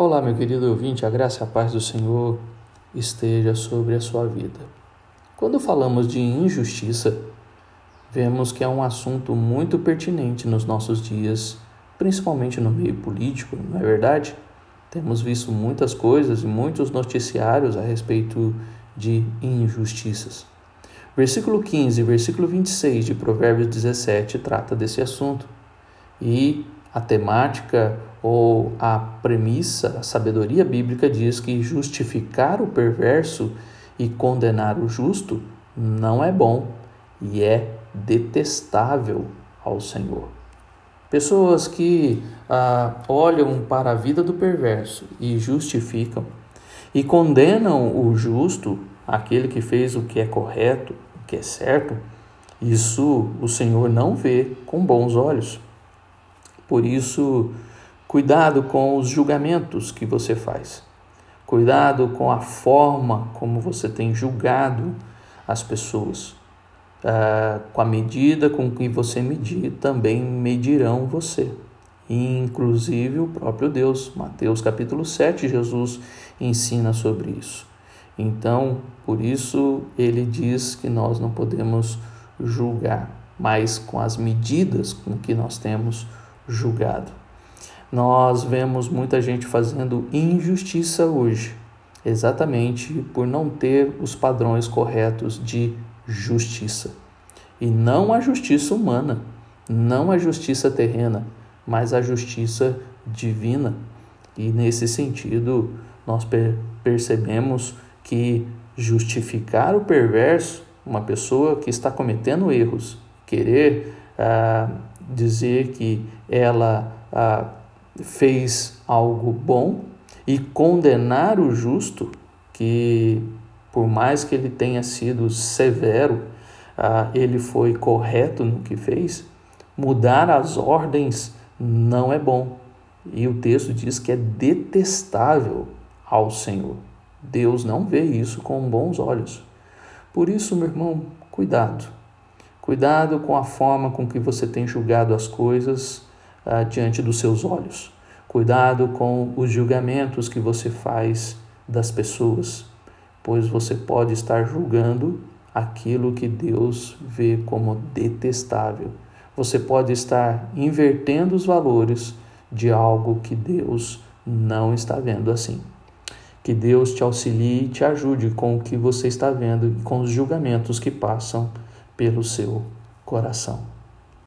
Olá, meu querido ouvinte, a graça e a paz do Senhor esteja sobre a sua vida. Quando falamos de injustiça, vemos que é um assunto muito pertinente nos nossos dias, principalmente no meio político, não é verdade? Temos visto muitas coisas e muitos noticiários a respeito de injustiças. Versículo 15 e versículo 26 de Provérbios 17 trata desse assunto. E a temática ou a premissa, a sabedoria bíblica diz que justificar o perverso e condenar o justo não é bom e é detestável ao Senhor. Pessoas que ah, olham para a vida do perverso e justificam e condenam o justo, aquele que fez o que é correto, o que é certo, isso o Senhor não vê com bons olhos. Por isso, cuidado com os julgamentos que você faz. Cuidado com a forma como você tem julgado as pessoas. Ah, com a medida com que você medir, também medirão você. Inclusive o próprio Deus. Mateus capítulo 7, Jesus ensina sobre isso. Então, por isso ele diz que nós não podemos julgar, mas com as medidas com que nós temos julgado. Nós vemos muita gente fazendo injustiça hoje, exatamente por não ter os padrões corretos de justiça. E não a justiça humana, não a justiça terrena, mas a justiça divina. E nesse sentido, nós percebemos que justificar o perverso, uma pessoa que está cometendo erros, querer ah, dizer que ela ah, fez algo bom e condenar o justo, que por mais que ele tenha sido severo, ah, ele foi correto no que fez, mudar as ordens não é bom. E o texto diz que é detestável ao Senhor. Deus não vê isso com bons olhos. Por isso, meu irmão, cuidado. Cuidado com a forma com que você tem julgado as coisas ah, diante dos seus olhos. Cuidado com os julgamentos que você faz das pessoas, pois você pode estar julgando aquilo que Deus vê como detestável. Você pode estar invertendo os valores de algo que Deus não está vendo assim. Que Deus te auxilie e te ajude com o que você está vendo e com os julgamentos que passam pelo seu coração.